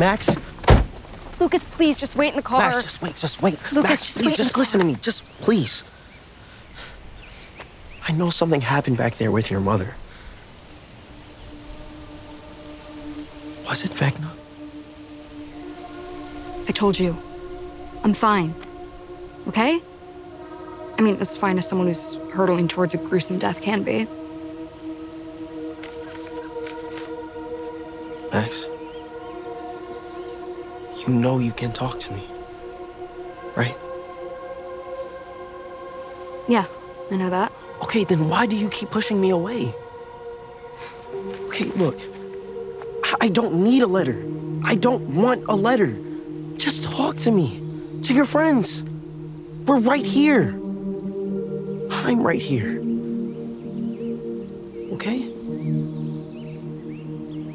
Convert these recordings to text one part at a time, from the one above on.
Max? Lucas, please, just wait in the car. Max, just wait, just wait. Lucas, Max, just please, wait just listen to me. Just please. I know something happened back there with your mother. Was it Vecna? I told you. I'm fine. Okay? I mean, as fine as someone who's hurtling towards a gruesome death can be. Max, you know you can talk to me, right? Yeah, I know that. Okay, then why do you keep pushing me away? Okay, look, I- I don't need a letter. I don't want a letter. Just talk to me, to your friends. We're right here. I'm right here. Okay?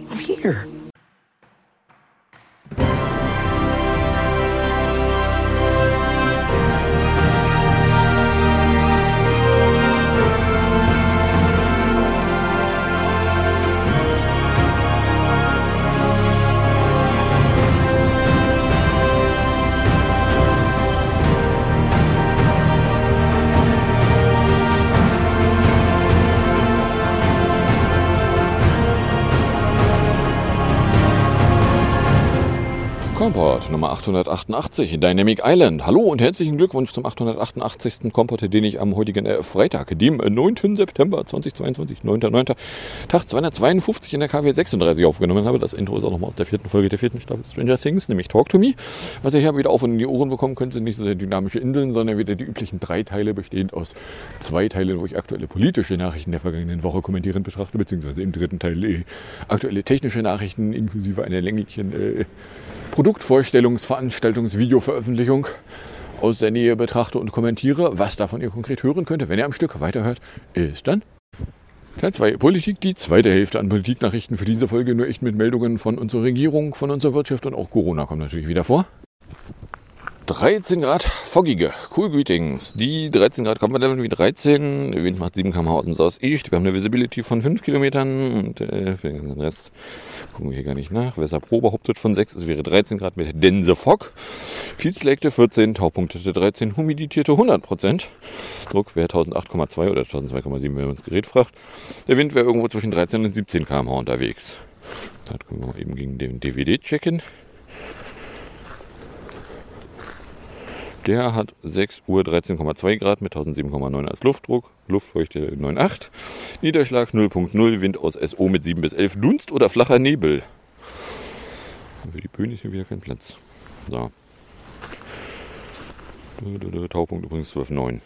I'm here. Komport Nummer 888, Dynamic Island. Hallo und herzlichen Glückwunsch zum 888. Komport, den ich am heutigen äh, Freitag, dem äh, 9. September 2022, 9.9. Tag 252 in der KW 36 aufgenommen habe. Das Intro ist auch nochmal aus der vierten Folge der vierten Staffel Stranger Things, nämlich Talk to Me. Was ihr hier wieder auf und in die Ohren bekommen könnt, sind nicht so sehr dynamische Inseln, sondern wieder die üblichen drei Teile, bestehend aus zwei Teilen, wo ich aktuelle politische Nachrichten der vergangenen Woche kommentierend betrachte, beziehungsweise im dritten Teil äh, aktuelle technische Nachrichten inklusive einer länglichen äh, Produktvorstellungs-, Videoveröffentlichung aus der Nähe betrachte und kommentiere. Was davon ihr konkret hören könnt, wenn ihr am Stück weiterhört, ist dann Teil 2 Politik, die zweite Hälfte an Politiknachrichten für diese Folge, nur echt mit Meldungen von unserer Regierung, von unserer Wirtschaft und auch Corona kommt natürlich wieder vor. 13 Grad foggige, cool Greetings. Die 13 Grad wir dann wie 13. Der Wind macht 7 km aus dem Southeast. Wir haben eine Visibility von 5 Kilometern und äh, für den ganzen Rest gucken wir hier gar nicht nach. Weser Pro behauptet von 6, es wäre 13 Grad mit Dense Fog. Fieldslägte 14, Taupunktete 13, humidierte 100 Prozent. Druck wäre 1008,2 oder 1002,7, wenn man das Gerät fragt. Der Wind wäre irgendwo zwischen 13 und 17 km unterwegs. Da können wir mal eben gegen den DVD checken. Der hat 6 Uhr 13,2 Grad mit 1007,9 als Luftdruck, Luftfeuchte 9,8, Niederschlag 0,0, Wind aus SO mit 7 bis 11, Dunst oder flacher Nebel. Für die Böen ist hier wieder kein Platz. So. Taupunkt übrigens 12,9.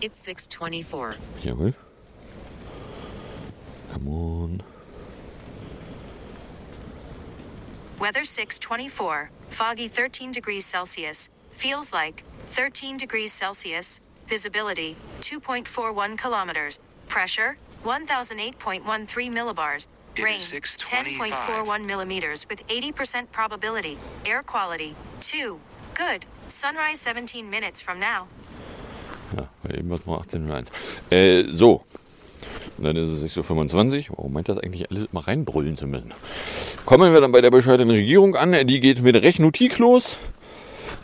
It's 624. Jawohl. Come on. Weather 624. Foggy 13 degrees Celsius. Feels like 13 degrees Celsius. Visibility 2.41 kilometers. Pressure 1008.13 millibars. It is Rain 10.41 millimeters with 80% probability. Air quality 2. Good. Sunrise 17 minutes from now. Ja, weil eben was noch 18.01. Äh, so. Und dann ist es 6.25 Uhr. Warum meint das eigentlich alles immer reinbrüllen zu müssen? Kommen wir dann bei der bescheidenen Regierung an. Die geht mit Rechnotik los.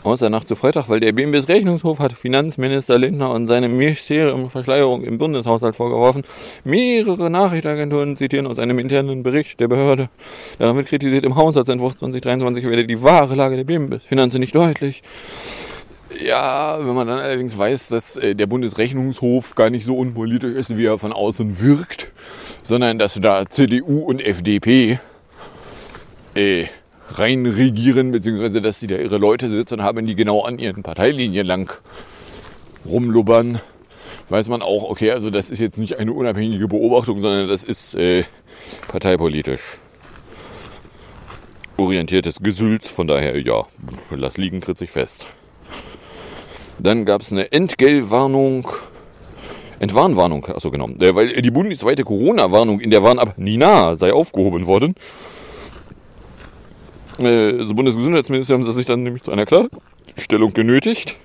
Außer Nacht zu Freitag, weil der BMWs Rechnungshof hat Finanzminister Lindner und seinem Ministerium Verschleierung im Bundeshaushalt vorgeworfen. Mehrere Nachrichtenagenturen zitieren aus einem internen Bericht der Behörde. Wird kritisiert, im Haushaltsentwurf 2023 werde die wahre Lage der BMWs Finanzen nicht deutlich. Ja, wenn man dann allerdings weiß, dass äh, der Bundesrechnungshof gar nicht so unpolitisch ist, wie er von außen wirkt, sondern dass da CDU und FDP äh, rein regieren, beziehungsweise dass sie da ihre Leute sitzen haben, die genau an ihren Parteilinien lang rumlubbern, weiß man auch, okay, also das ist jetzt nicht eine unabhängige Beobachtung, sondern das ist äh, parteipolitisch orientiertes Gesülz. Von daher, ja, lass liegen, tritt sich fest. Dann gab es eine Entgeltwarnung. Entwarnwarnung, achso genau. Äh, Weil die bundesweite Corona-Warnung in der Warn-App Nina sei aufgehoben worden. Äh, Das Bundesgesundheitsministerium hat sich dann nämlich zu einer Klarstellung genötigt,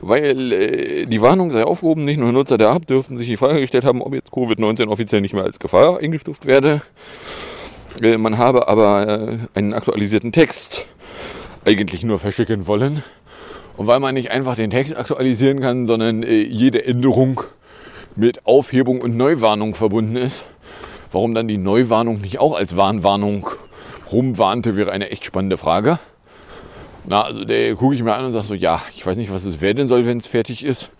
weil äh, die Warnung sei aufgehoben. Nicht nur Nutzer der App dürften sich die Frage gestellt haben, ob jetzt Covid-19 offiziell nicht mehr als Gefahr eingestuft werde. Äh, man habe aber äh, einen aktualisierten Text eigentlich nur verschicken wollen. Und weil man nicht einfach den Text aktualisieren kann, sondern äh, jede Änderung mit Aufhebung und Neuwarnung verbunden ist, warum dann die Neuwarnung nicht auch als Warnwarnung rumwarnte, wäre eine echt spannende Frage. Na, also der gucke ich mir an und sage so, ja, ich weiß nicht, was es werden soll, wenn es fertig ist.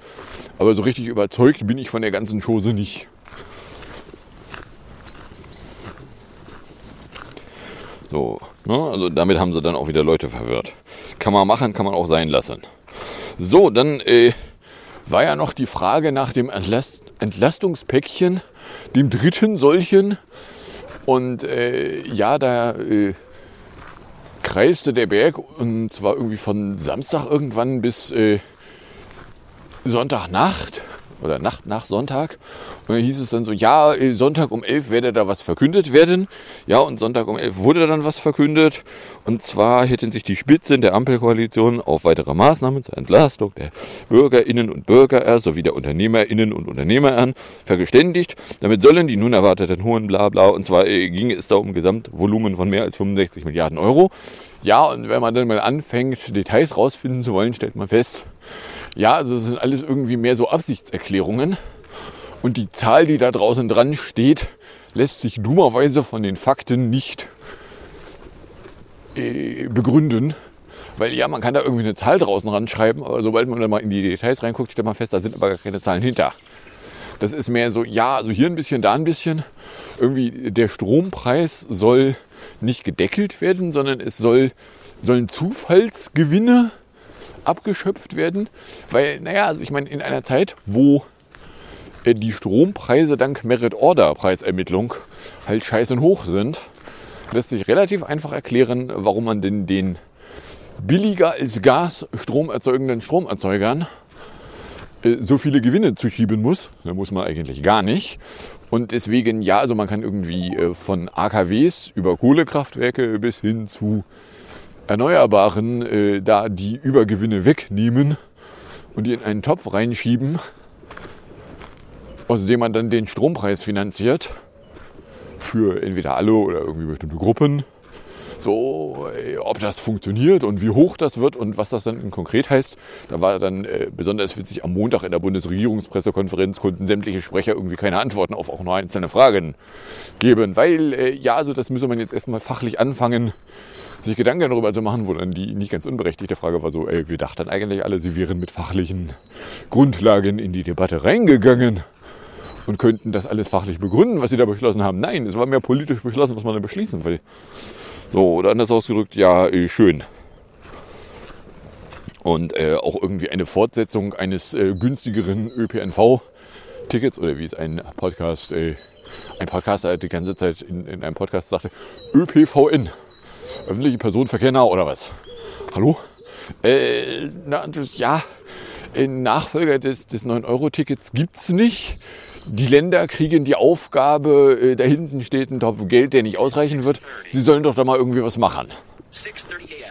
Aber so richtig überzeugt bin ich von der ganzen Chose nicht. So? Also damit haben sie dann auch wieder Leute verwirrt. Kann man machen, kann man auch sein lassen. So, dann äh, war ja noch die Frage nach dem Entlast Entlastungspäckchen, dem dritten solchen. Und äh, ja, da äh, kreiste der Berg und zwar irgendwie von Samstag irgendwann bis äh, Sonntagnacht oder Nacht nach Sonntag. Und dann hieß es dann so, ja, äh, Sonntag um 11 werde da was verkündet werden. Ja, und Sonntag um 11 wurde dann was verkündet. Und zwar hätten sich die Spitzen der Ampelkoalition auf weitere Maßnahmen zur Entlastung der Bürgerinnen und Bürger sowie der Unternehmerinnen und Unternehmer vergeständigt. Damit sollen die nun erwarteten hohen Blabla, und zwar äh, ging es da um Gesamtvolumen von mehr als 65 Milliarden Euro. Ja, und wenn man dann mal anfängt, Details rausfinden zu wollen, stellt man fest, ja, also das sind alles irgendwie mehr so Absichtserklärungen. Und die Zahl, die da draußen dran steht, lässt sich dummerweise von den Fakten nicht äh, begründen. Weil ja, man kann da irgendwie eine Zahl draußen ranschreiben, aber sobald man dann mal in die Details reinguckt, stellt man fest, da sind aber gar keine Zahlen hinter. Das ist mehr so, ja, also hier ein bisschen, da ein bisschen. Irgendwie der Strompreis soll nicht gedeckelt werden, sondern es soll, sollen Zufallsgewinne abgeschöpft werden. Weil, naja, also ich meine, in einer Zeit, wo äh, die Strompreise dank Merit-Order-Preisermittlung halt scheiße hoch sind, lässt sich relativ einfach erklären, warum man denn den billiger als Gas Strom erzeugenden Stromerzeugern äh, so viele Gewinne zuschieben muss. Da muss man eigentlich gar nicht. Und deswegen, ja, also man kann irgendwie äh, von AKWs über Kohlekraftwerke bis hin zu Erneuerbaren äh, da die Übergewinne wegnehmen und die in einen Topf reinschieben, aus dem man dann den Strompreis finanziert für entweder alle oder irgendwie bestimmte Gruppen. So, äh, ob das funktioniert und wie hoch das wird und was das dann konkret heißt, da war dann äh, besonders witzig am Montag in der Bundesregierungspressekonferenz konnten sämtliche Sprecher irgendwie keine Antworten auf auch nur einzelne Fragen geben, weil äh, ja, also das müsse man jetzt erstmal fachlich anfangen sich Gedanken darüber zu machen, wo dann die nicht ganz unberechtigte Frage war so, ey, wir dachten eigentlich alle, sie wären mit fachlichen Grundlagen in die Debatte reingegangen und könnten das alles fachlich begründen, was sie da beschlossen haben. Nein, es war mehr politisch beschlossen, was man da beschließen will. So, oder anders ausgedrückt, ja, äh, schön. Und äh, auch irgendwie eine Fortsetzung eines äh, günstigeren ÖPNV-Tickets oder wie es ein Podcast, äh, ein Podcaster die ganze Zeit in, in einem Podcast sagte, ÖPVN öffentliche Personenverkehr nah oder was? Hallo? Äh, na, ja, ein Nachfolger des, des 9-Euro-Tickets gibt es nicht. Die Länder kriegen die Aufgabe, äh, da hinten steht ein Topf Geld, der nicht ausreichen wird. Sie sollen doch da mal irgendwie was machen.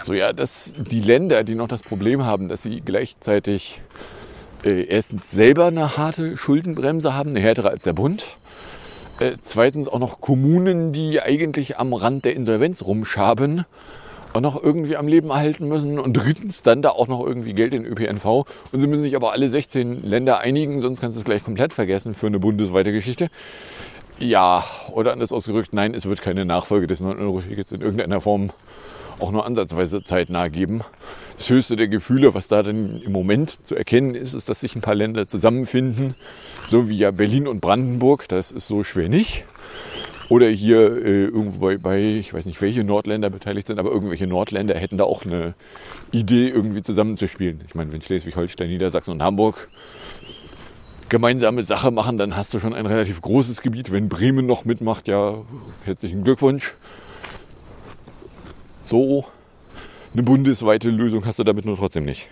So, ja, dass die Länder, die noch das Problem haben, dass sie gleichzeitig äh, erstens selber eine harte Schuldenbremse haben, eine härtere als der Bund äh, zweitens auch noch Kommunen, die eigentlich am Rand der Insolvenz rumschaben und noch irgendwie am Leben erhalten müssen. Und drittens dann da auch noch irgendwie Geld in ÖPNV. Und sie müssen sich aber alle 16 Länder einigen, sonst kannst du es gleich komplett vergessen für eine bundesweite Geschichte. Ja, oder anders ausgerückt, nein, es wird keine Nachfolge des 9-Euro-Tickets in irgendeiner Form auch nur ansatzweise zeitnah geben. Das höchste der Gefühle, was da denn im Moment zu erkennen ist, ist, dass sich ein paar Länder zusammenfinden, so wie ja Berlin und Brandenburg, das ist so schwer nicht. Oder hier äh, irgendwo bei, bei, ich weiß nicht, welche Nordländer beteiligt sind, aber irgendwelche Nordländer hätten da auch eine Idee, irgendwie zusammenzuspielen. Ich meine, wenn Schleswig-Holstein, Niedersachsen und Hamburg gemeinsame Sache machen, dann hast du schon ein relativ großes Gebiet. Wenn Bremen noch mitmacht, ja, herzlichen Glückwunsch. So eine bundesweite Lösung hast du damit nur trotzdem nicht.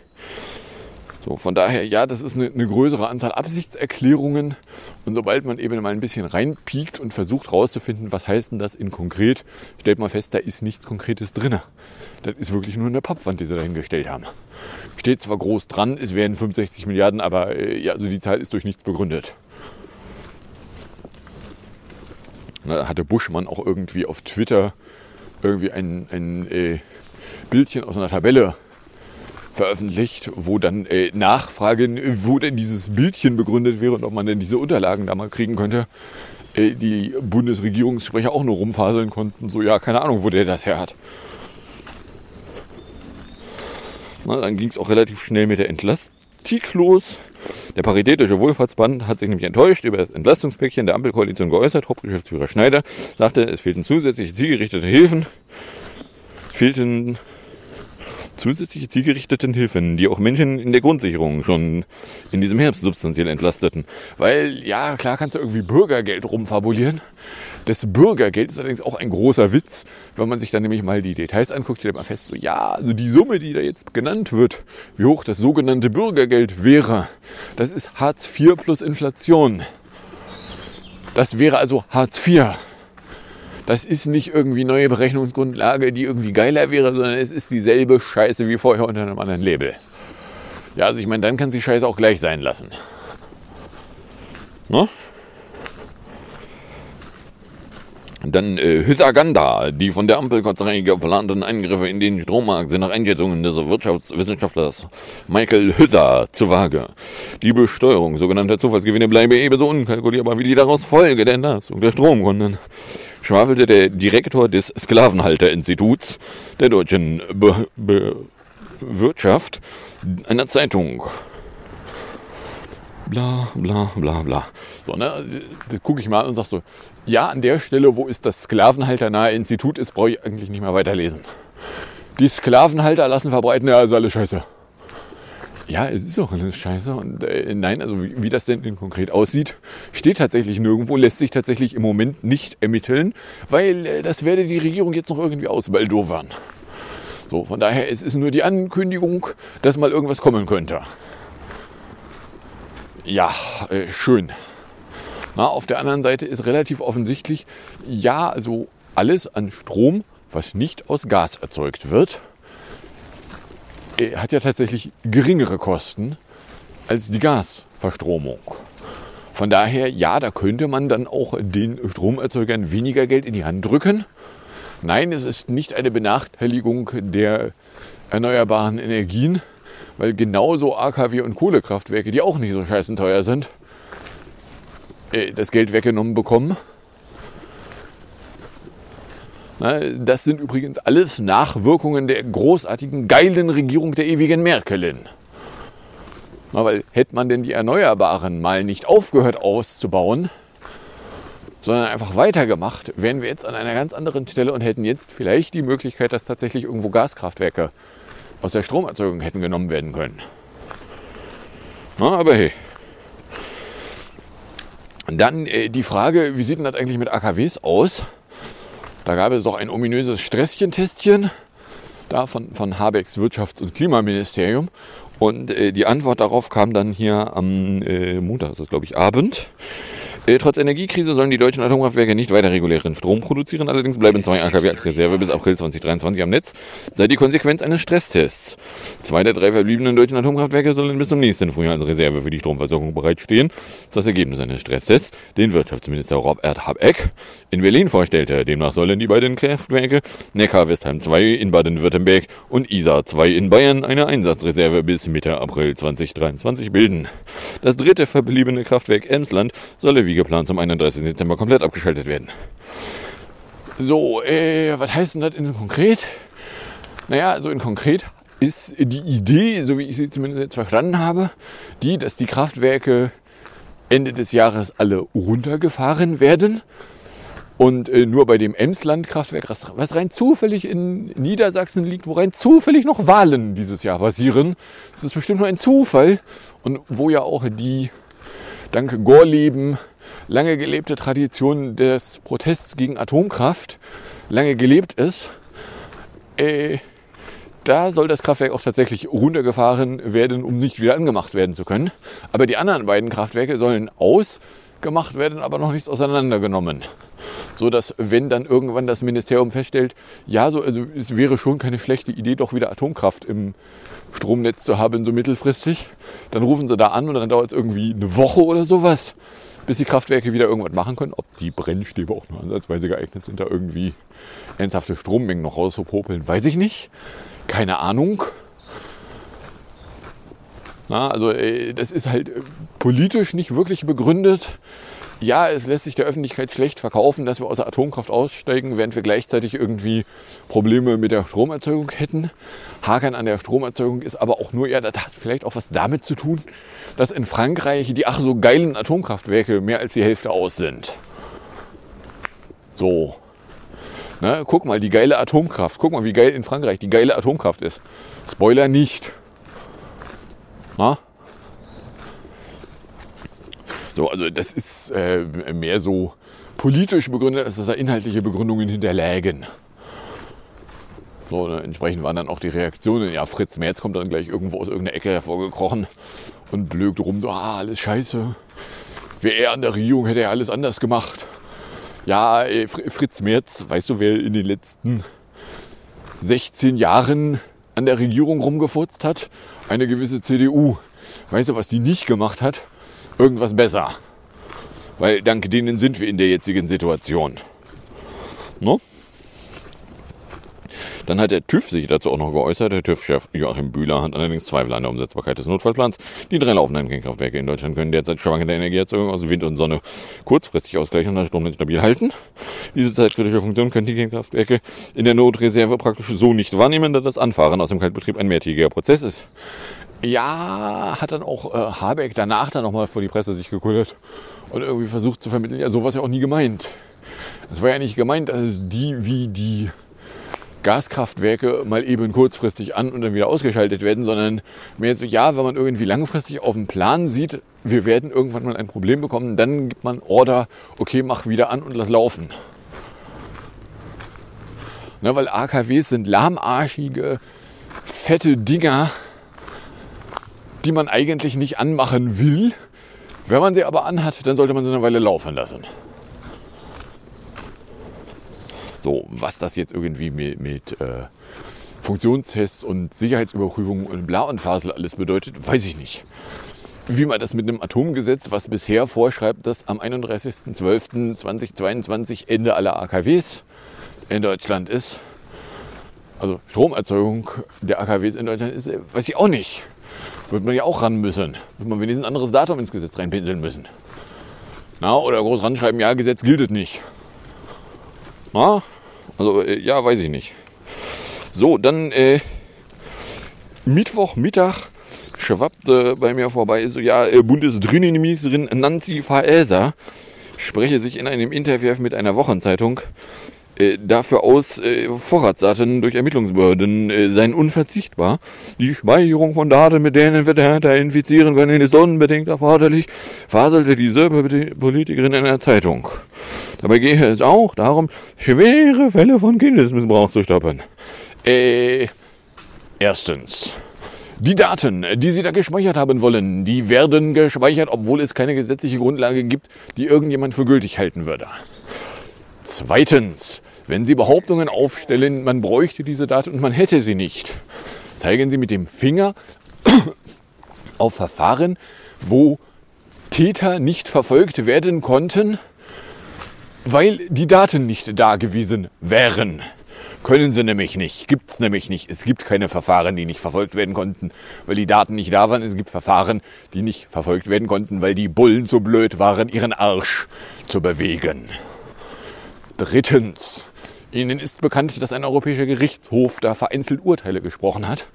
So, von daher, ja, das ist eine, eine, größere Anzahl Absichtserklärungen. Und sobald man eben mal ein bisschen reinpiekt und versucht herauszufinden, was heißt denn das in konkret, stellt man fest, da ist nichts Konkretes drin. Das ist wirklich nur eine Pappwand, die sie dahingestellt haben. Steht zwar groß dran, es wären 65 Milliarden, aber äh, ja, also die Zahl ist durch nichts begründet. Da hatte Buschmann auch irgendwie auf Twitter irgendwie ein, ein äh, Bildchen aus einer Tabelle veröffentlicht, wo dann äh, Nachfragen, wo denn dieses Bildchen begründet wäre und ob man denn diese Unterlagen da mal kriegen könnte, äh, die Bundesregierungssprecher auch nur rumfaseln konnten. So, ja, keine Ahnung, wo der das her hat. Na, dann ging es auch relativ schnell mit der Entlastik los. Der Paritätische Wohlfahrtsband hat sich nämlich enttäuscht über das Entlastungspäckchen der Ampelkoalition geäußert. Hauptgeschäftsführer Schneider sagte, es fehlten zusätzliche zielgerichtete Hilfen. Fehlten zusätzliche zielgerichteten Hilfen, die auch Menschen in der Grundsicherung schon in diesem Herbst substanziell entlasteten. Weil, ja, klar kannst du irgendwie Bürgergeld rumfabulieren. Das Bürgergeld ist allerdings auch ein großer Witz, wenn man sich dann nämlich mal die Details anguckt, stellt man fest, so ja, also die Summe, die da jetzt genannt wird, wie hoch das sogenannte Bürgergeld wäre, das ist Hartz IV plus Inflation. Das wäre also Hartz IV. Das ist nicht irgendwie neue Berechnungsgrundlage, die irgendwie geiler wäre, sondern es ist dieselbe Scheiße wie vorher unter einem anderen Label. Ja, also ich meine, dann kann sie Scheiße auch gleich sein lassen. Ne? Dann äh, Hythaganda, die von der Ampelkonzernei geplanten Eingriffe in den Strommarkt sind nach Einschätzungen des Wirtschaftswissenschaftlers Michael Hüther zu vage. Die Besteuerung sogenannter Zufallsgewinne bleibe ebenso unkalkulierbar wie die daraus Folge der Entlastung der Stromkunden schwafelte der Direktor des Sklavenhalterinstituts der deutschen Be Be Wirtschaft einer Zeitung. Bla, bla, bla, bla. So, ne, das gucke ich mal und sag so, ja, an der Stelle, wo ist das Sklavenhalternahe Institut ist, brauche ich eigentlich nicht mehr weiterlesen. Die Sklavenhalter lassen verbreiten, ja, also alles scheiße. Ja, es ist auch alles scheiße. Und äh, nein, also wie, wie das denn konkret aussieht, steht tatsächlich nirgendwo, lässt sich tatsächlich im Moment nicht ermitteln, weil äh, das werde die Regierung jetzt noch irgendwie ausbaldowern. So, von daher, es ist nur die Ankündigung, dass mal irgendwas kommen könnte. Ja, äh, schön. Na, auf der anderen Seite ist relativ offensichtlich, ja, also alles an Strom, was nicht aus Gas erzeugt wird, hat ja tatsächlich geringere Kosten als die Gasverstromung. Von daher, ja, da könnte man dann auch den Stromerzeugern weniger Geld in die Hand drücken. Nein, es ist nicht eine Benachteiligung der erneuerbaren Energien, weil genauso AKW und Kohlekraftwerke, die auch nicht so scheißen teuer sind, äh, das Geld weggenommen bekommen. Das sind übrigens alles Nachwirkungen der großartigen, geilen Regierung der ewigen Merkelin. weil hätte man denn die Erneuerbaren mal nicht aufgehört auszubauen, sondern einfach weitergemacht, wären wir jetzt an einer ganz anderen Stelle und hätten jetzt vielleicht die Möglichkeit, dass tatsächlich irgendwo Gaskraftwerke aus der Stromerzeugung hätten genommen werden können. Na, aber hey. Dann äh, die Frage, wie sieht denn das eigentlich mit AKWs aus? Da gab es doch ein ominöses Stresschentestchen da von, von Habecks Wirtschafts- und Klimaministerium. Und äh, die Antwort darauf kam dann hier am äh, Montag, das ist glaube ich Abend. Äh, trotz Energiekrise sollen die deutschen Atomkraftwerke nicht weiter regulären Strom produzieren. Allerdings bleiben zwei AKW als Reserve bis April 2023 am Netz. Sei die Konsequenz eines Stresstests. Zwei der drei verbliebenen deutschen Atomkraftwerke sollen bis zum nächsten Frühjahr als Reserve für die Stromversorgung bereitstehen. Das Ergebnis eines Stresstests, den Wirtschaftsminister Robert Habeck in Berlin vorstellte. Demnach sollen die beiden Kraftwerke Neckar-Westheim 2 in Baden-Württemberg und Isar 2 in Bayern eine Einsatzreserve bis Mitte April 2023 bilden. Das dritte verbliebene Kraftwerk Emsland solle wie geplant zum 31. Dezember komplett abgeschaltet werden. So, äh, was heißt denn das in konkret? Naja, so in konkret ist die Idee, so wie ich sie zumindest jetzt verstanden habe, die, dass die Kraftwerke Ende des Jahres alle runtergefahren werden und äh, nur bei dem Emsland-Kraftwerk, was rein zufällig in Niedersachsen liegt, wo rein zufällig noch Wahlen dieses Jahr passieren, das ist bestimmt nur ein Zufall und wo ja auch die dank Gorleben lange gelebte Tradition des Protests gegen Atomkraft lange gelebt ist, äh, da soll das Kraftwerk auch tatsächlich runtergefahren werden, um nicht wieder angemacht werden zu können. Aber die anderen beiden Kraftwerke sollen ausgemacht werden, aber noch nichts auseinandergenommen. So dass, wenn dann irgendwann das Ministerium feststellt, ja, so, also es wäre schon keine schlechte Idee, doch wieder Atomkraft im Stromnetz zu haben, so mittelfristig, dann rufen sie da an und dann dauert es irgendwie eine Woche oder sowas bis die Kraftwerke wieder irgendwas machen können. Ob die Brennstäbe auch nur ansatzweise geeignet sind, da irgendwie ernsthafte Strommengen noch rauszupopeln, weiß ich nicht. Keine Ahnung. Na, also äh, das ist halt äh, politisch nicht wirklich begründet. Ja, es lässt sich der Öffentlichkeit schlecht verkaufen, dass wir aus der Atomkraft aussteigen, während wir gleichzeitig irgendwie Probleme mit der Stromerzeugung hätten. Haken an der Stromerzeugung ist aber auch nur, ja, das hat vielleicht auch was damit zu tun, dass in Frankreich die ach so geilen Atomkraftwerke mehr als die Hälfte aus sind. So. Ne, guck mal, die geile Atomkraft. Guck mal, wie geil in Frankreich die geile Atomkraft ist. Spoiler nicht. Na? So, also das ist äh, mehr so politisch begründet, als dass da inhaltliche Begründungen hinterlägen. So, ne, entsprechend waren dann auch die Reaktionen. Ja, Fritz Merz kommt dann gleich irgendwo aus irgendeiner Ecke hervorgekrochen und blökt rum, so, ah, alles scheiße. Wäre er an der Regierung, hätte er alles anders gemacht. Ja, äh, Fritz Merz, weißt du, wer in den letzten 16 Jahren an der Regierung rumgefurzt hat? Eine gewisse CDU. Weißt du, was die nicht gemacht hat? Irgendwas besser. Weil dank denen sind wir in der jetzigen Situation. No? Dann hat der TÜV sich dazu auch noch geäußert. Der TÜV-Chef Joachim Bühler hat allerdings Zweifel an der Umsetzbarkeit des Notfallplans. Die drei laufenden Kernkraftwerke in Deutschland können derzeit schwankende Energieerzeugung aus Wind und Sonne kurzfristig ausgleichen und das Stromnetz stabil halten. Diese zeitkritische Funktion können die Kernkraftwerke in der Notreserve praktisch so nicht wahrnehmen, da das Anfahren aus dem Kaltbetrieb ein mehrtägiger Prozess ist. Ja, hat dann auch äh, Habeck danach dann nochmal vor die Presse sich gekullert und irgendwie versucht zu vermitteln, ja, sowas ja auch nie gemeint. Es war ja nicht gemeint, dass die wie die Gaskraftwerke mal eben kurzfristig an und dann wieder ausgeschaltet werden, sondern mehr so, ja, wenn man irgendwie langfristig auf dem Plan sieht, wir werden irgendwann mal ein Problem bekommen, dann gibt man Order, okay, mach wieder an und lass laufen. Ne, weil AKWs sind lahmarschige, fette Dinger, die man eigentlich nicht anmachen will. Wenn man sie aber anhat, dann sollte man sie eine Weile laufen lassen. So, was das jetzt irgendwie mit, mit äh, Funktionstests und Sicherheitsüberprüfungen und bla und Fasel alles bedeutet, weiß ich nicht. Wie man das mit einem Atomgesetz, was bisher vorschreibt, dass am 31.12.2022 Ende aller AKWs in Deutschland ist, also Stromerzeugung der AKWs in Deutschland ist, weiß ich auch nicht. Wird man ja auch ran müssen. Wird man wenigstens ein anderes Datum ins Gesetz reinpinseln müssen. Na, oder groß ranschreiben, ja, Gesetz gilt nicht. Na, also, äh, ja, weiß ich nicht. So, dann äh, Mittwochmittag schwappte bei mir vorbei, so ja, äh, Bundesdrinnenministerin Nancy Faeser spreche sich in einem Interview mit einer Wochenzeitung dafür aus, äh, Vorratsdaten durch Ermittlungsbehörden äh, seien unverzichtbar. Die Speicherung von Daten, mit denen wir Täter infizieren können, ist unbedingt erforderlich, faselte dieselbe Politikerin in einer Zeitung. Dabei gehe es auch darum, schwere Fälle von Kindesmissbrauch zu stoppen. Äh, erstens. Die Daten, die Sie da gespeichert haben wollen, die werden gespeichert, obwohl es keine gesetzliche Grundlage gibt, die irgendjemand für gültig halten würde. Zweitens, wenn Sie Behauptungen aufstellen, man bräuchte diese Daten und man hätte sie nicht, zeigen Sie mit dem Finger auf Verfahren, wo Täter nicht verfolgt werden konnten, weil die Daten nicht da gewesen wären. Können sie nämlich nicht. Gibt es nämlich nicht. Es gibt keine Verfahren, die nicht verfolgt werden konnten, weil die Daten nicht da waren. Es gibt Verfahren, die nicht verfolgt werden konnten, weil die Bullen so blöd waren, ihren Arsch zu bewegen. Drittens. Ihnen ist bekannt, dass ein europäischer Gerichtshof da vereinzelt Urteile gesprochen hat,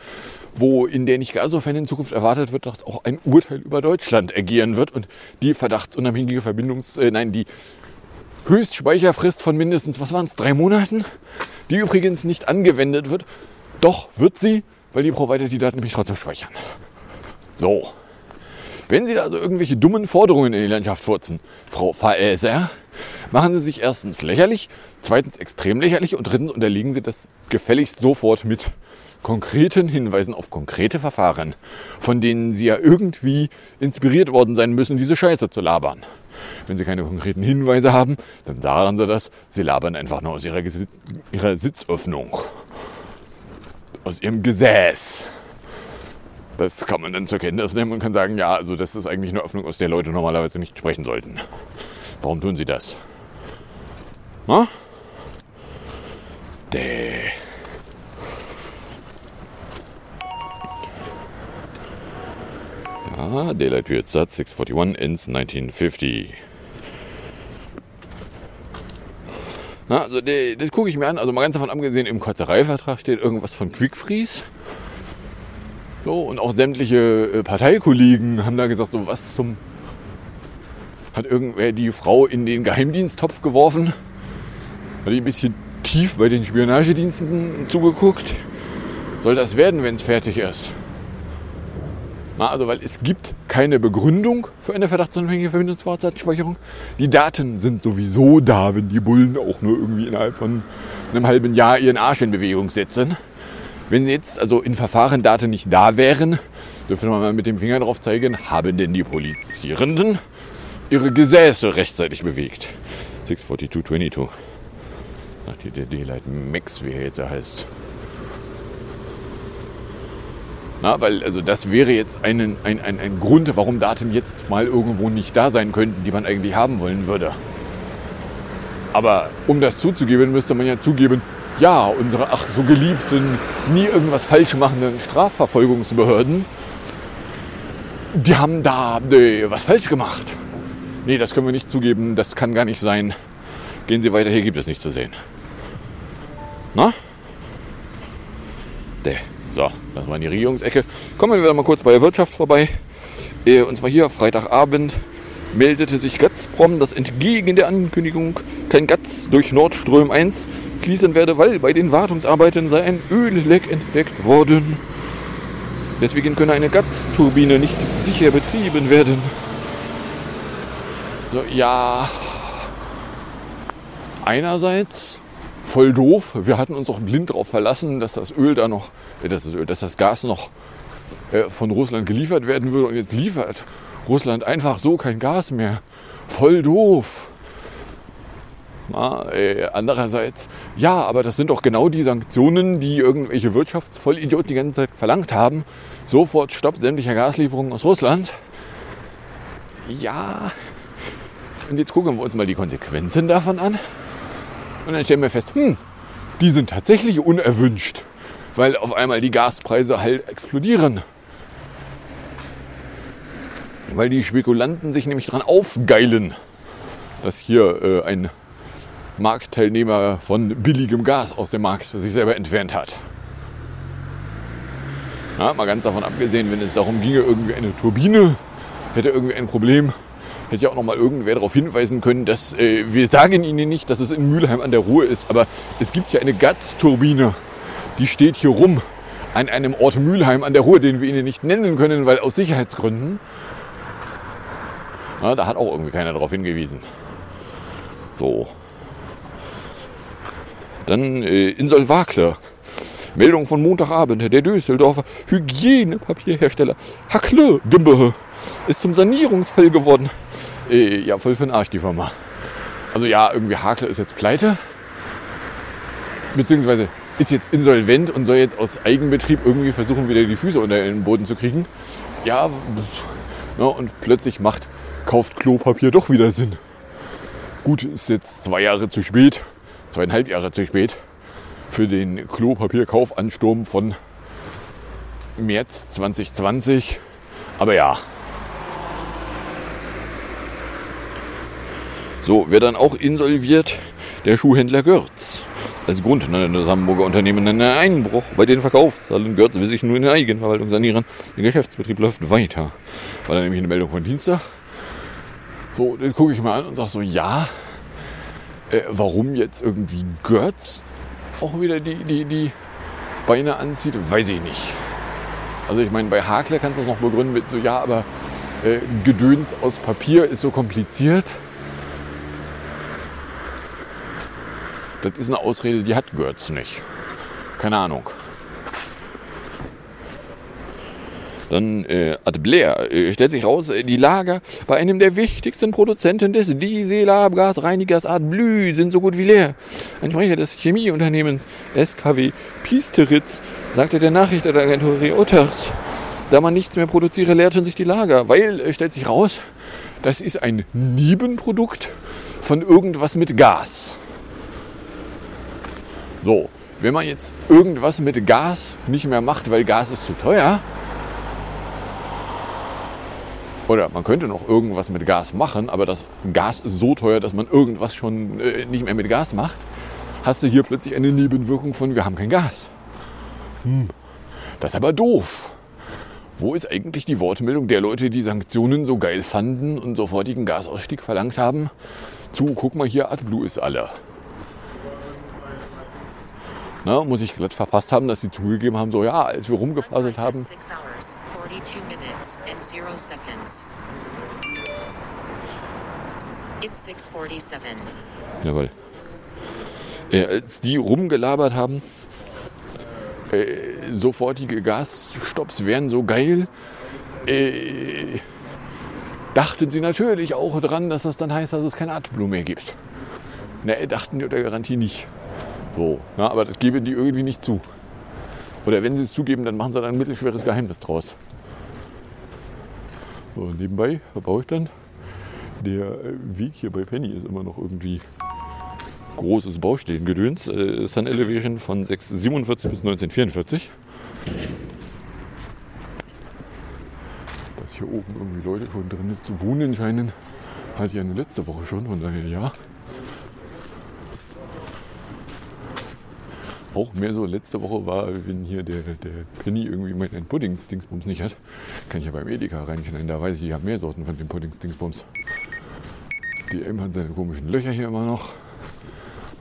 wo in der nicht gar so fern in Zukunft erwartet wird, dass auch ein Urteil über Deutschland ergehen wird und die verdachtsunabhängige Verbindungs-, äh, nein, die Höchstspeicherfrist von mindestens, was waren es, drei Monaten, die übrigens nicht angewendet wird. Doch wird sie, weil die Provider die Daten nämlich trotzdem speichern. So. Wenn Sie da also irgendwelche dummen Forderungen in die Landschaft furzen, Frau Faeser, machen Sie sich erstens lächerlich, zweitens extrem lächerlich und drittens unterliegen Sie das gefälligst sofort mit konkreten Hinweisen auf konkrete Verfahren, von denen Sie ja irgendwie inspiriert worden sein müssen, diese Scheiße zu labern. Wenn Sie keine konkreten Hinweise haben, dann sagen Sie das. Sie labern einfach nur aus Ihrer, Gesitz ihrer Sitzöffnung. Aus Ihrem Gesäß. Das kann man dann zur Kenntnis nehmen und kann sagen, ja, also das ist eigentlich eine Öffnung, aus der Leute normalerweise nicht sprechen sollten. Warum tun sie das? Na? Däh. Ja, Daylight Period starts 641 ends 1950. Na, also de- das gucke ich mir an. Also mal ganz davon abgesehen, im Kotzereivertrag steht irgendwas von Quick Freeze. So, und auch sämtliche äh, Parteikollegen haben da gesagt, so was zum... Hat irgendwer die Frau in den Geheimdiensttopf geworfen? Hat die ein bisschen tief bei den Spionagediensten zugeguckt? Soll das werden, wenn es fertig ist? Na, also, weil es gibt keine Begründung für eine verdachtsunabhängige Verbindungsfortsatzspeicherung. Die Daten sind sowieso da, wenn die Bullen auch nur irgendwie innerhalb von einem halben Jahr ihren Arsch in Bewegung setzen. Wenn jetzt also in Verfahren Daten nicht da wären, dürfte man mal mit dem Finger drauf zeigen, haben denn die Polizierenden ihre Gesäße rechtzeitig bewegt. 64222. Ach, die der Daylight Max, wie er jetzt heißt. Na, weil also das wäre jetzt ein, ein, ein, ein Grund, warum Daten jetzt mal irgendwo nicht da sein könnten, die man eigentlich haben wollen würde. Aber um das zuzugeben, müsste man ja zugeben, ja, unsere ach so geliebten, nie irgendwas falsch machenden Strafverfolgungsbehörden, die haben da nee, was falsch gemacht. Nee, das können wir nicht zugeben, das kann gar nicht sein. Gehen Sie weiter, hier gibt es nichts zu sehen. Na? Nee. So, das war in die Regierungsecke. Kommen wir mal kurz bei der Wirtschaft vorbei. Äh, Und zwar hier Freitagabend meldete sich Gazprom, dass entgegen der Ankündigung kein Gas durch Nordström 1 fließen werde, weil bei den Wartungsarbeiten sei ein Ölleck entdeckt worden. Deswegen könne eine Gasturbine nicht sicher betrieben werden. So, ja, einerseits voll doof. Wir hatten uns auch blind darauf verlassen, dass das Öl da noch, äh, das Öl, dass das Gas noch äh, von Russland geliefert werden würde. Und jetzt liefert Russland einfach so kein Gas mehr. Voll doof. Na, äh, andererseits, ja, aber das sind doch genau die Sanktionen, die irgendwelche Wirtschaftsvollidioten die ganze Zeit verlangt haben. Sofort Stopp sämtlicher Gaslieferungen aus Russland. Ja. Und jetzt gucken wir uns mal die Konsequenzen davon an. Und dann stellen wir fest, hm, die sind tatsächlich unerwünscht, weil auf einmal die Gaspreise halt explodieren. Weil die Spekulanten sich nämlich daran aufgeilen, dass hier äh, ein Marktteilnehmer von billigem Gas aus dem Markt sich selber entfernt hat. Ja, mal ganz davon abgesehen, wenn es darum ginge, irgendwie eine Turbine hätte irgendwie ein Problem, hätte ja auch noch mal irgendwer darauf hinweisen können, dass äh, wir sagen Ihnen nicht, dass es in Mülheim an der Ruhr ist, aber es gibt ja eine Gatz-Turbine, die steht hier rum an einem Ort Mülheim an der Ruhr, den wir Ihnen nicht nennen können, weil aus Sicherheitsgründen. Ja, da hat auch irgendwie keiner darauf hingewiesen. So. Dann äh, Insolvakle. Meldung von Montagabend. Der Düsseldorfer Hygienepapierhersteller Hackle GmbH ist zum Sanierungsfall geworden. Äh, ja, voll für den Arsch die Firma. Also ja, irgendwie Hakle ist jetzt pleite. Beziehungsweise ist jetzt insolvent und soll jetzt aus Eigenbetrieb irgendwie versuchen, wieder die Füße unter den Boden zu kriegen. Ja, ja und plötzlich macht, kauft Klopapier doch wieder Sinn. Gut, ist jetzt zwei Jahre zu spät, zweieinhalb Jahre zu spät für den Klopapierkaufansturm von März 2020. Aber ja. So, wer dann auch insolviert, der Schuhhändler Görz. Als Grund nannte das Hamburger Unternehmen einen Einbruch bei den Verkaufszahlen. Görz will sich nur in der Eigenverwaltung sanieren. Der Geschäftsbetrieb läuft weiter. War dann nämlich eine Meldung von Dienstag. So, den gucke ich mal an und sage so, ja, äh, warum jetzt irgendwie Görz auch wieder die, die, die Beine anzieht, weiß ich nicht. Also ich meine, bei Hakler kannst du das noch begründen mit so, ja, aber äh, Gedöns aus Papier ist so kompliziert. Das ist eine Ausrede, die hat Görz nicht. Keine Ahnung. Dann äh, Blair äh, stellt sich raus, äh, die Lager bei einem der wichtigsten Produzenten des Dieselabgasreinigers Ad Blü sind so gut wie leer. Ein Sprecher des Chemieunternehmens SKW Piesteritz sagte der Nachrichtenagentur Reuters, Da man nichts mehr produziere, leerten sich die Lager, weil es stellt sich raus, das ist ein Nebenprodukt von irgendwas mit Gas. So, wenn man jetzt irgendwas mit Gas nicht mehr macht, weil Gas ist zu teuer, oder man könnte noch irgendwas mit Gas machen, aber das Gas ist so teuer, dass man irgendwas schon äh, nicht mehr mit Gas macht, hast du hier plötzlich eine Nebenwirkung von, wir haben kein Gas. Hm, das ist aber doof. Wo ist eigentlich die Wortmeldung der Leute, die Sanktionen so geil fanden und sofortigen Gasausstieg verlangt haben? Zu, guck mal hier, AdBlue ist alle. Na, muss ich glatt verpasst haben, dass sie zugegeben haben, so ja, als wir rumgefaselt haben, 6 hours, 42 minutes, and 0 seconds. It's 647. Jawohl. Äh, als die rumgelabert haben, äh, sofortige Gasstopps wären so geil, äh, dachten sie natürlich auch dran, dass das dann heißt, dass es kein AdBlue mehr gibt. Ne, dachten die unter Garantie nicht. So, na, aber das geben die irgendwie nicht zu. Oder wenn sie es zugeben, dann machen sie dann ein mittelschweres Geheimnis draus. So, nebenbei verbaue ich dann. Der äh, Weg hier bei Penny ist immer noch irgendwie großes Baustellengedöns. Äh, Sun Elevation von 647 bis 1944. Dass hier oben irgendwie Leute von drinnen zu wohnen scheinen, hatte ich ja eine letzte Woche schon, von daher ja. Auch mehr so letzte Woche war, wenn hier der, der Penny irgendwie meinen Puddings-Dingsbums nicht hat, kann ich ja beim Edeka reinschneiden. Da weiß ich, ich habe mehr Sorten von dem Puddings-Dingsbums. Die M hat seine komischen Löcher hier immer noch.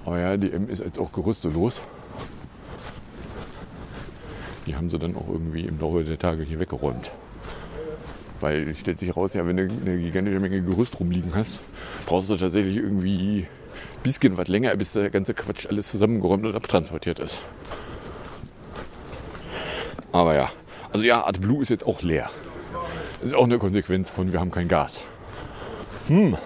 Aber ja, die M ist jetzt auch gerüstelos. Die haben sie dann auch irgendwie im Laufe der Tage hier weggeräumt. Weil stellt sich raus, ja, wenn du eine gigantische Menge Gerüst rumliegen hast, brauchst du tatsächlich irgendwie bisschen was länger, bis der ganze Quatsch alles zusammengeräumt und abtransportiert ist. Aber ja, also ja, AdBlue ist jetzt auch leer. Das ist auch eine Konsequenz von, wir haben kein Gas. Hm.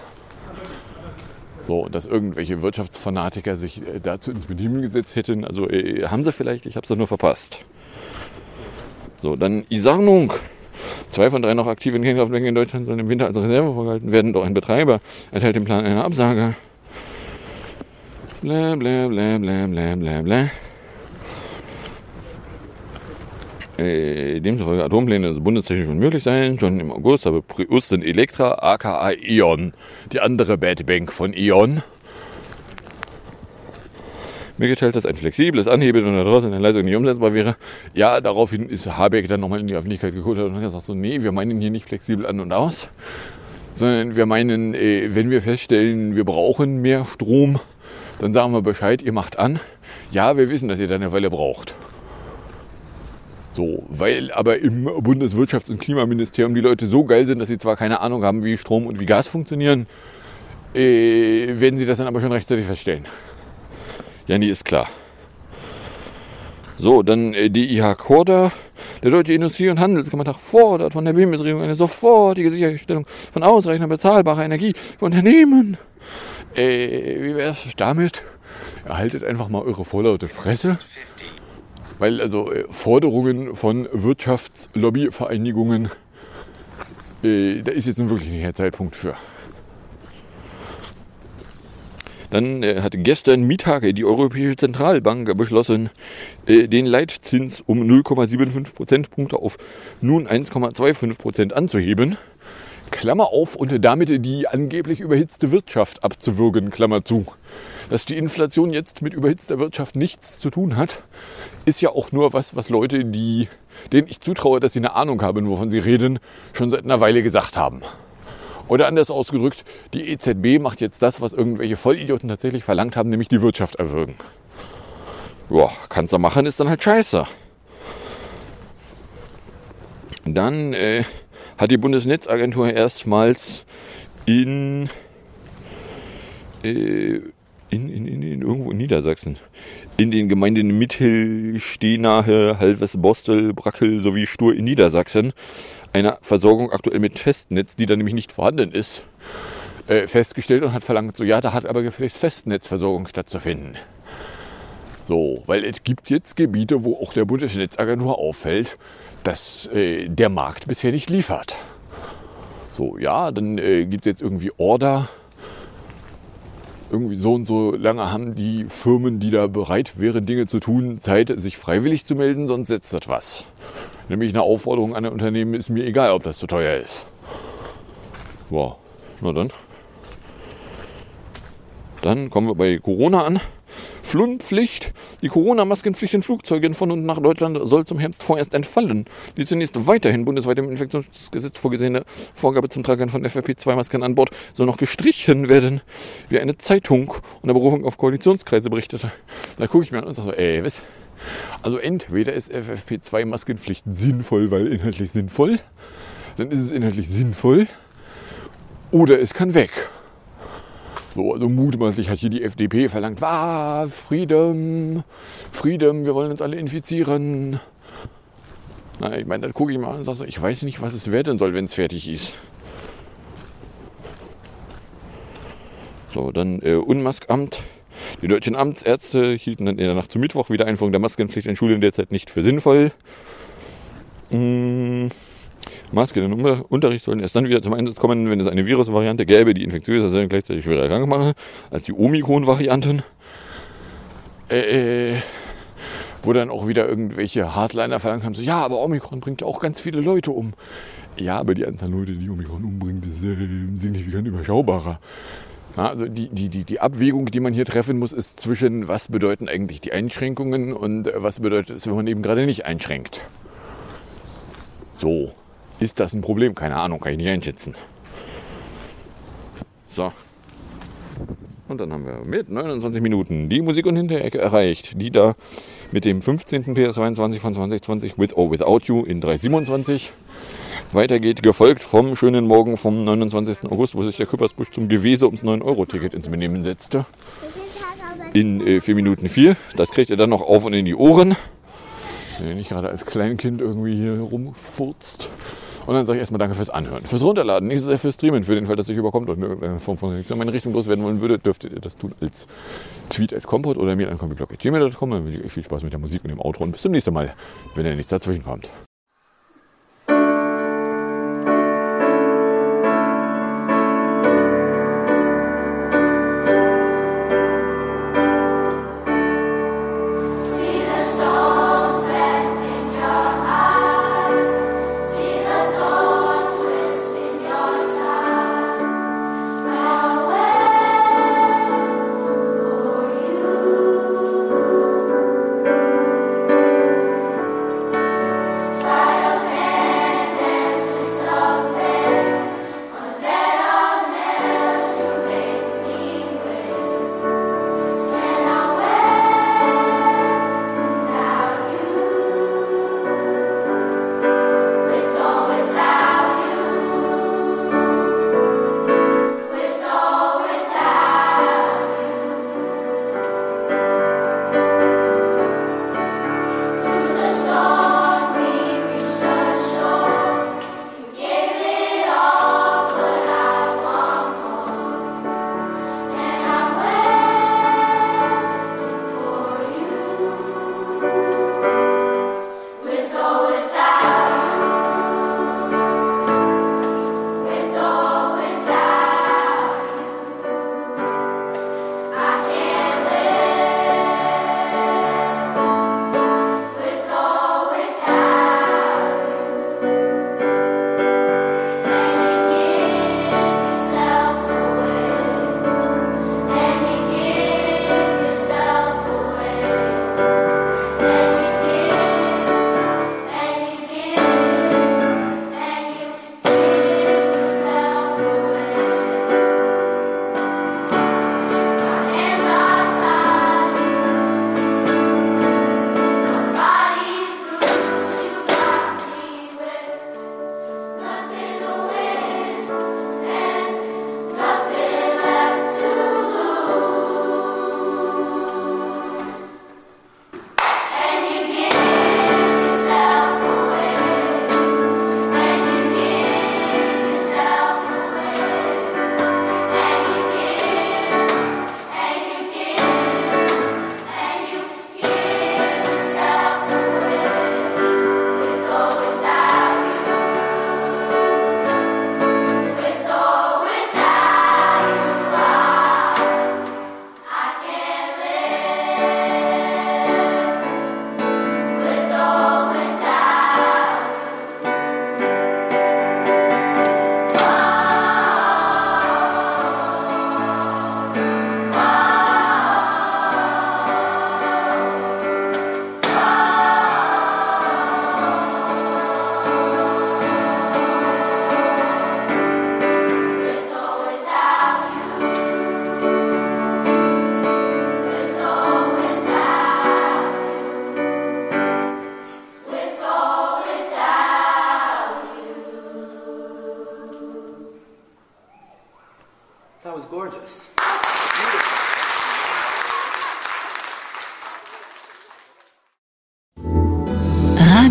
So, dass irgendwelche Wirtschaftsfanatiker sich äh, dazu ins Benehmen gesetzt hätten, also äh, haben sie vielleicht, ich habe es nur verpasst. So, dann Isarnung. Zwei von drei noch aktiven Kernkraftwerken in Deutschland sollen im Winter als Reserve vorgehalten werden, doch ein Betreiber enthält den Plan einer Absage. Bla bla bla bla bla bla bla. Äh, demzufolge Atompläne bundestechnisch unmöglich seien. Schon im August habe Priusten Elektra, aka E.ON, die andere Bad Bank von E.ON, mitgeteilt, dass ein flexibles Anhebeln und daraus in der Leistung nicht umsetzbar wäre. Ja, daraufhin ist Habeck dann nochmal in die Öffentlichkeit geguckt und hat gesagt so, nee, wir meinen hier nicht flexibel an und aus, sondern wir meinen, äh, wenn wir feststellen, wir brauchen mehr Strom, dann sagen wir Bescheid, ihr macht an. Ja, wir wissen, dass ihr da eine Weile braucht. So, weil aber im Bundeswirtschafts- und Klimaministerium die Leute so geil sind, dass sie zwar keine Ahnung haben, wie Strom und wie Gas funktionieren, äh, werden sie das dann aber schon rechtzeitig feststellen. Ja, die ist klar. So, dann äh, DIH Korda. Der Deutsche Industrie- und Handelskammertag fordert von der Bundesregierung eine sofortige Sicherstellung von ausreichender bezahlbarer Energie für Unternehmen. Äh, wie wäre es damit? Erhaltet einfach mal eure vorlaute Fresse. Weil also äh, Forderungen von Wirtschaftslobbyvereinigungen, äh, da ist jetzt nun wirklich nicht der Zeitpunkt für. Dann äh, hat gestern Mittag die Europäische Zentralbank beschlossen, äh, den Leitzins um 0,75 Prozentpunkte auf nun 1,25 Prozent anzuheben. Klammer auf und damit die angeblich überhitzte Wirtschaft abzuwürgen, Klammer zu. Dass die Inflation jetzt mit überhitzter Wirtschaft nichts zu tun hat, ist ja auch nur was, was Leute, die, denen ich zutraue, dass sie eine Ahnung haben, wovon sie reden, schon seit einer Weile gesagt haben. Oder anders ausgedrückt, die EZB macht jetzt das, was irgendwelche Vollidioten tatsächlich verlangt haben, nämlich die Wirtschaft erwürgen. Boah, kannst du machen, ist dann halt scheiße. Dann äh, hat die Bundesnetzagentur erstmals in, äh, in, in, in, in irgendwo in Niedersachsen in den Gemeinden Mittel, Stehnahe, Halves, Bostel, Brackel sowie Stur in Niedersachsen einer Versorgung aktuell mit Festnetz, die da nämlich nicht vorhanden ist, äh, festgestellt und hat verlangt, so ja, da hat aber gefälligst Festnetzversorgung stattzufinden. So, weil es gibt jetzt Gebiete, wo auch der Bundesnetzagentur auffällt, dass äh, der Markt bisher nicht liefert. So, ja, dann äh, gibt es jetzt irgendwie Order. Irgendwie so und so lange haben die Firmen, die da bereit wären, Dinge zu tun, Zeit, sich freiwillig zu melden, sonst setzt das was. Nämlich eine Aufforderung an ein Unternehmen ist mir egal, ob das zu teuer ist. Wow, na dann. Dann kommen wir bei Corona an. Flunpflicht. Die Corona-Maskenpflicht in Flugzeugen von und nach Deutschland soll zum Herbst vorerst entfallen. Die zunächst weiterhin bundesweit im Infektionsgesetz vorgesehene Vorgabe zum Tragen von FFP2-Masken an Bord soll noch gestrichen werden, wie eine Zeitung unter Berufung auf Koalitionskreise berichtete. Da gucke ich mir an und sage so, ey, was? Also entweder ist FFP2-Maskenpflicht sinnvoll, weil inhaltlich sinnvoll, dann ist es inhaltlich sinnvoll, oder es kann weg. So, also mutmaßlich hat hier die FDP verlangt, ah, Freedom, Freedom, wir wollen uns alle infizieren. Na, ich meine, dann gucke ich mal und sage so, ich weiß nicht, was es werden soll, wenn es fertig ist. So, dann äh, Unmaskamt. Die deutschen Amtsärzte hielten dann in der Nacht zum Mittwoch wieder Einführung der Maskenpflicht in Schulen derzeit nicht für sinnvoll. Mmh. Maske in den Unterricht sollen erst dann wieder zum Einsatz kommen, wenn es eine Virusvariante gäbe, die infektiöser sein und gleichzeitig schwerer krank mache, als die Omikron-Varianten. Äh, wo dann auch wieder irgendwelche Hardliner verlangt haben, so, ja, aber Omikron bringt ja auch ganz viele Leute um. Ja, aber die Anzahl Leute, die Omikron umbringt, ist äh, signifikant überschaubarer. Ja, also die, die, die, die Abwägung, die man hier treffen muss, ist zwischen, was bedeuten eigentlich die Einschränkungen und was bedeutet es, wenn man eben gerade nicht einschränkt. So. Ist das ein Problem? Keine Ahnung, kann ich nicht einschätzen. So. Und dann haben wir mit 29 Minuten die Musik- und Hinterecke erreicht, die da mit dem 15. PS22 von 2020 With or Without You in 327 weitergeht, gefolgt vom schönen Morgen vom 29. August, wo sich der Küppersbusch zum Gewese ums 9-Euro-Ticket ins Benehmen setzte. In äh, 4 Minuten 4. Das kriegt er dann noch auf und in die Ohren. Wenn er nicht gerade als Kleinkind irgendwie hier rumfurzt. Und dann sage ich erstmal Danke fürs Anhören, fürs Runterladen, nicht so sehr fürs Streamen, für den Fall, dass ich überkommt und irgendeine Form von Reaktion in meine Richtung loswerden wollen würde, dürftet ihr das tun als Tweet at Compot oder mir an comicblog.gmail.com. Dann wünsche ich euch viel Spaß mit der Musik und dem Outro und bis zum nächsten Mal, wenn ihr nichts dazwischen kommt.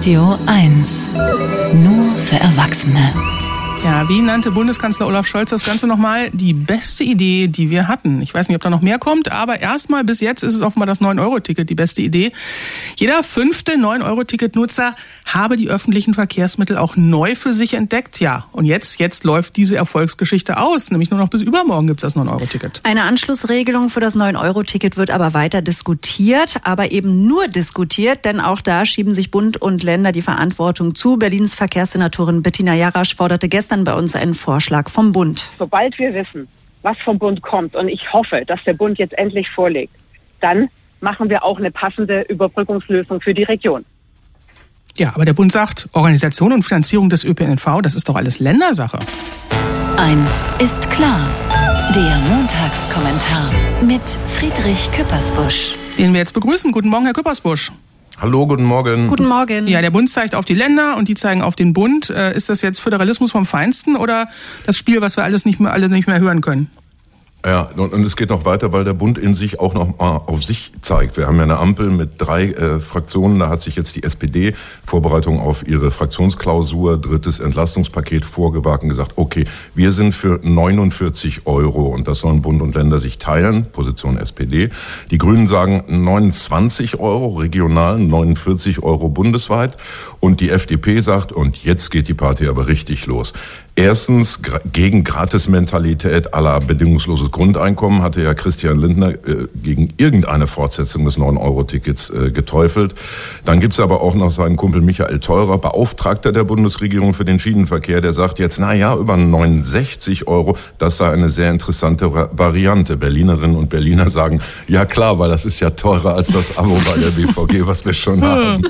Radio 1. Nur für Erwachsene. Ja, wie nannte Bundeskanzler Olaf Scholz das Ganze nochmal? Die beste Idee, die wir hatten. Ich weiß nicht, ob da noch mehr kommt, aber erstmal bis jetzt ist es mal das 9-Euro-Ticket die beste Idee. Jeder fünfte 9-Euro-Ticket-Nutzer habe die öffentlichen Verkehrsmittel auch neu für sich entdeckt. Ja, und jetzt, jetzt läuft diese Erfolgsgeschichte aus. Nämlich nur noch bis übermorgen gibt's das 9-Euro-Ticket. Eine Anschlussregelung für das 9-Euro-Ticket wird aber weiter diskutiert, aber eben nur diskutiert, denn auch da schieben sich Bund und Länder die Verantwortung zu. Berlins Verkehrssenatorin Bettina Jarasch forderte gestern bei uns einen Vorschlag vom Bund. Sobald wir wissen, was vom Bund kommt, und ich hoffe, dass der Bund jetzt endlich vorlegt, dann machen wir auch eine passende Überbrückungslösung für die Region. Ja, aber der Bund sagt, Organisation und Finanzierung des ÖPNV, das ist doch alles Ländersache. Eins ist klar. Der Montagskommentar mit Friedrich Küppersbusch. Den wir jetzt begrüßen. Guten Morgen, Herr Küppersbusch. Hallo, guten Morgen. Guten Morgen. Ja, der Bund zeigt auf die Länder und die zeigen auf den Bund. Äh, ist das jetzt Föderalismus vom Feinsten oder das Spiel, was wir alles nicht mehr, alle nicht mehr hören können? Ja, und, und es geht noch weiter, weil der Bund in sich auch noch mal auf sich zeigt. Wir haben ja eine Ampel mit drei äh, Fraktionen. Da hat sich jetzt die SPD Vorbereitung auf ihre Fraktionsklausur, drittes Entlastungspaket vorgewagt und gesagt, okay, wir sind für 49 Euro und das sollen Bund und Länder sich teilen, Position SPD. Die Grünen sagen 29 Euro regional, 49 Euro bundesweit und die FDP sagt, und jetzt geht die Party aber richtig los. Erstens gegen Gratismentalität aller bedingungsloses Grundeinkommen hatte ja Christian Lindner äh, gegen irgendeine Fortsetzung des 9-Euro-Tickets äh, geteufelt. Dann gibt's aber auch noch seinen Kumpel Michael Theurer, Beauftragter der Bundesregierung für den Schienenverkehr, der sagt jetzt, na ja, über 69 Euro, das sei eine sehr interessante Variante. Berlinerinnen und Berliner sagen, ja klar, weil das ist ja teurer als das Abo bei der BVG, was wir schon haben.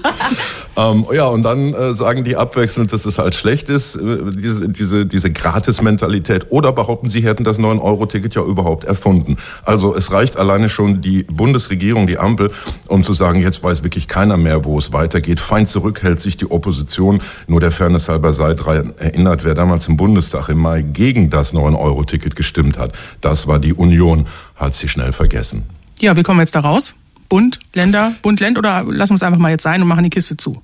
Ähm, ja, und dann äh, sagen die abwechselnd, dass es halt schlecht ist, äh, diese, diese diese, Gratis-Mentalität oder behaupten, Sie hätten das 9-Euro-Ticket ja überhaupt erfunden. Also es reicht alleine schon die Bundesregierung, die Ampel, um zu sagen, jetzt weiß wirklich keiner mehr, wo es weitergeht. Fein zurück hält sich die Opposition. Nur der Fairness halber sei daran erinnert, wer damals im Bundestag im Mai gegen das 9-Euro-Ticket gestimmt hat. Das war die Union, hat sie schnell vergessen. Ja, wie kommen wir jetzt da raus? Bund, Länder, Bund, Länd oder lassen wir es einfach mal jetzt sein und machen die Kiste zu?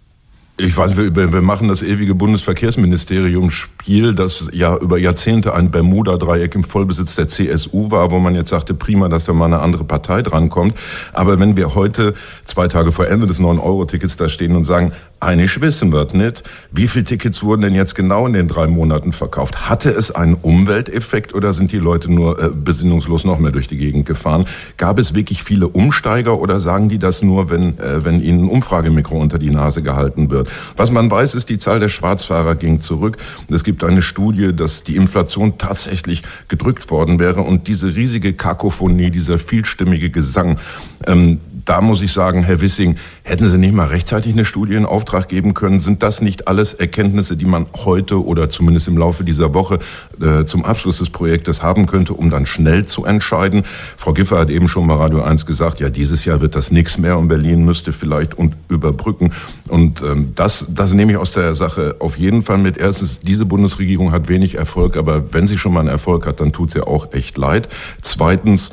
Ich weiß, wir, wir machen das ewige Bundesverkehrsministerium Spiel, das ja über Jahrzehnte ein Bermuda-Dreieck im Vollbesitz der CSU war, wo man jetzt sagte, prima, dass da mal eine andere Partei drankommt. Aber wenn wir heute, zwei Tage vor Ende des 9-Euro-Tickets da stehen und sagen, einig wissen wird nicht, wie viele Tickets wurden denn jetzt genau in den drei Monaten verkauft? Hatte es einen Umwelteffekt oder sind die Leute nur äh, besinnungslos noch mehr durch die Gegend gefahren? Gab es wirklich viele Umsteiger oder sagen die das nur, wenn, äh, wenn ihnen ein Umfragemikro unter die Nase gehalten wird? Was man weiß, ist, die Zahl der Schwarzfahrer ging zurück. Es gibt eine Studie, dass die Inflation tatsächlich gedrückt worden wäre und diese riesige Kakophonie, dieser vielstimmige Gesang, ähm, da muss ich sagen, Herr Wissing, hätten Sie nicht mal rechtzeitig eine Studie in Auftrag geben können? Sind das nicht alles Erkenntnisse, die man heute oder zumindest im Laufe dieser Woche äh, zum Abschluss des Projektes haben könnte, um dann schnell zu entscheiden? Frau Giffer hat eben schon bei Radio 1 gesagt, ja, dieses Jahr wird das nichts mehr und Berlin müsste vielleicht und überbrücken. Und ähm, das, das nehme ich aus der Sache auf jeden Fall mit. Erstens, diese Bundesregierung hat wenig Erfolg, aber wenn sie schon mal einen Erfolg hat, dann tut sie auch echt leid. Zweitens,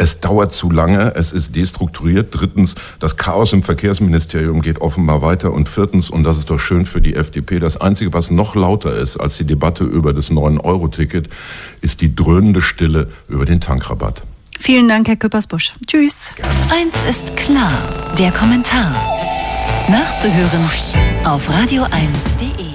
es dauert zu lange, es ist destrukturiert. Drittens, das Chaos im Verkehrsministerium geht offenbar weiter. Und viertens, und das ist doch schön für die FDP, das Einzige, was noch lauter ist als die Debatte über das 9-Euro-Ticket, ist die dröhnende Stille über den Tankrabatt. Vielen Dank, Herr Küppersbusch. Tschüss. Gerne. Eins ist klar, der Kommentar. Nachzuhören auf radio1.de.